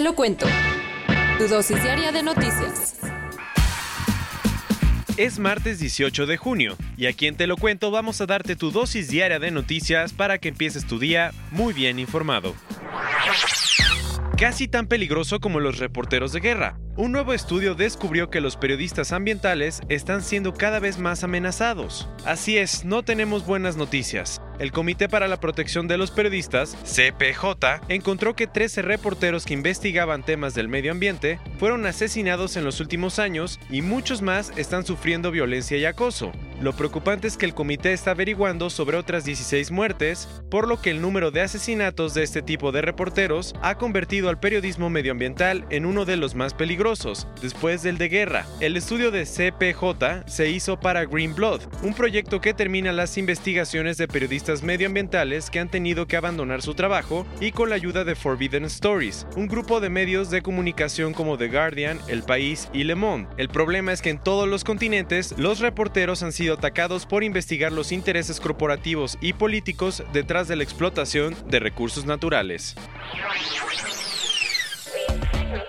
Te lo cuento. Tu dosis diaria de noticias. Es martes 18 de junio y aquí en Te lo cuento vamos a darte tu dosis diaria de noticias para que empieces tu día muy bien informado. Casi tan peligroso como los reporteros de guerra. Un nuevo estudio descubrió que los periodistas ambientales están siendo cada vez más amenazados. Así es, no tenemos buenas noticias. El Comité para la Protección de los Periodistas, CPJ, encontró que 13 reporteros que investigaban temas del medio ambiente fueron asesinados en los últimos años y muchos más están sufriendo violencia y acoso. Lo preocupante es que el comité está averiguando sobre otras 16 muertes, por lo que el número de asesinatos de este tipo de reporteros ha convertido al periodismo medioambiental en uno de los más peligrosos, después del de guerra. El estudio de CPJ se hizo para Green Blood, un proyecto que termina las investigaciones de periodistas medioambientales que han tenido que abandonar su trabajo y con la ayuda de Forbidden Stories, un grupo de medios de comunicación como The Guardian, El País y Le Monde. El problema es que en todos los continentes los reporteros han sido atacados por investigar los intereses corporativos y políticos detrás de la explotación de recursos naturales.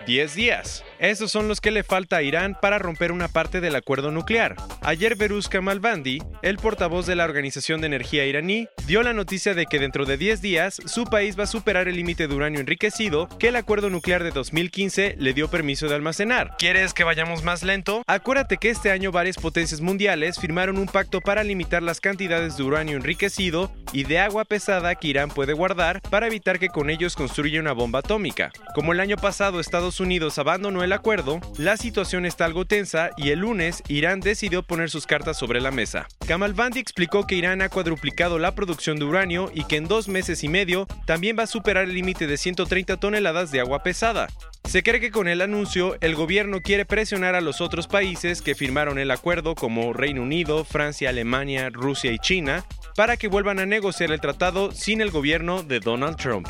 10 días. Esos son los que le falta a Irán para romper una parte del acuerdo nuclear. Ayer Beruz Kamalbandi, el portavoz de la Organización de Energía iraní, dio la noticia de que dentro de 10 días su país va a superar el límite de uranio enriquecido que el acuerdo nuclear de 2015 le dio permiso de almacenar. ¿Quieres que vayamos más lento? Acuérdate que este año varias potencias mundiales firmaron un pacto para limitar las cantidades de uranio enriquecido y de agua pesada que Irán puede guardar para evitar que con ellos construya una bomba atómica. Como el año pasado Estados Unidos abandonó el acuerdo, la situación está algo tensa y el lunes Irán decidió poner sus cartas sobre la mesa. Kamal Bandi explicó que Irán ha cuadruplicado la producción de uranio y que en dos meses y medio también va a superar el límite de 130 toneladas de agua pesada. Se cree que con el anuncio el gobierno quiere presionar a los otros países que firmaron el acuerdo como Reino Unido, Francia, Alemania, Rusia y China para que vuelvan a negociar el tratado sin el gobierno de Donald Trump.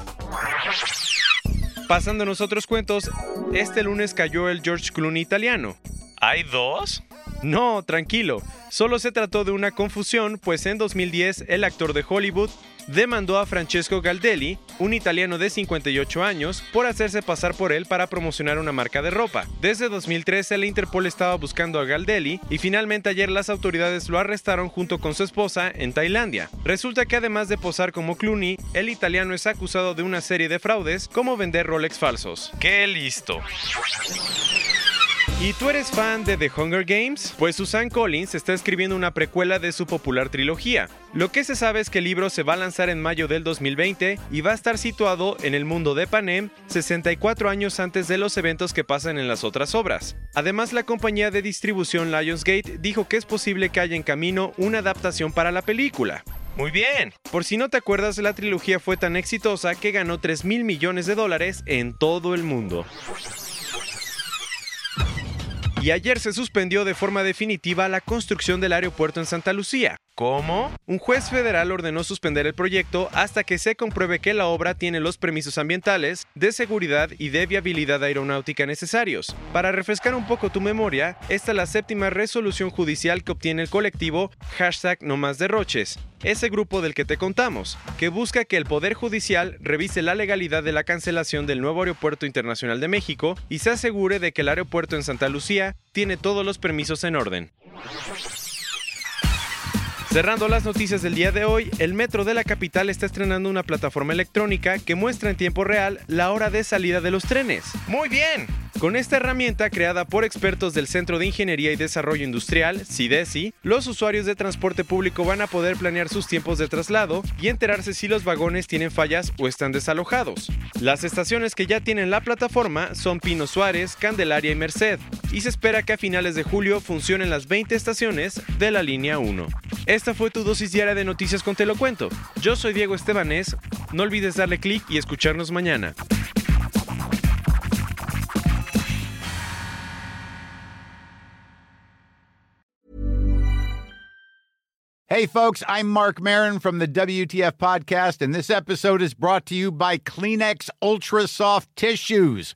Pasando en los otros cuentos, este lunes cayó el George Clooney italiano. ¿Hay dos? No, tranquilo. Solo se trató de una confusión, pues en 2010 el actor de Hollywood demandó a Francesco Galdelli, un italiano de 58 años, por hacerse pasar por él para promocionar una marca de ropa. Desde 2013 la Interpol estaba buscando a Galdelli y finalmente ayer las autoridades lo arrestaron junto con su esposa en Tailandia. Resulta que además de posar como Clooney, el italiano es acusado de una serie de fraudes como vender Rolex falsos. ¡Qué listo! ¿Y tú eres fan de The Hunger Games? Pues Susan Collins está escribiendo una precuela de su popular trilogía. Lo que se sabe es que el libro se va a lanzar en mayo del 2020 y va a estar situado en el mundo de Panem 64 años antes de los eventos que pasan en las otras obras. Además, la compañía de distribución Lionsgate dijo que es posible que haya en camino una adaptación para la película. Muy bien. Por si no te acuerdas, la trilogía fue tan exitosa que ganó 3 mil millones de dólares en todo el mundo y ayer se suspendió de forma definitiva la construcción del aeropuerto en Santa Lucía. ¿Cómo? Un juez federal ordenó suspender el proyecto hasta que se compruebe que la obra tiene los permisos ambientales, de seguridad y de viabilidad aeronáutica necesarios. Para refrescar un poco tu memoria, esta es la séptima resolución judicial que obtiene el colectivo hashtag no más derroches, ese grupo del que te contamos, que busca que el Poder Judicial revise la legalidad de la cancelación del nuevo Aeropuerto Internacional de México y se asegure de que el aeropuerto en Santa Lucía tiene todos los permisos en orden. Cerrando las noticias del día de hoy, el metro de la capital está estrenando una plataforma electrónica que muestra en tiempo real la hora de salida de los trenes. ¡Muy bien! Con esta herramienta creada por expertos del Centro de Ingeniería y Desarrollo Industrial, CIDESI, los usuarios de transporte público van a poder planear sus tiempos de traslado y enterarse si los vagones tienen fallas o están desalojados. Las estaciones que ya tienen la plataforma son Pino Suárez, Candelaria y Merced, y se espera que a finales de julio funcionen las 20 estaciones de la línea 1. Esta fue tu dosis diaria de noticias con Te lo cuento. Yo soy Diego Estebanés. No olvides darle clic y escucharnos mañana. Hey, folks, I'm Mark Marin from the WTF Podcast, and this episode is brought to you by Kleenex Ultra Soft Tissues,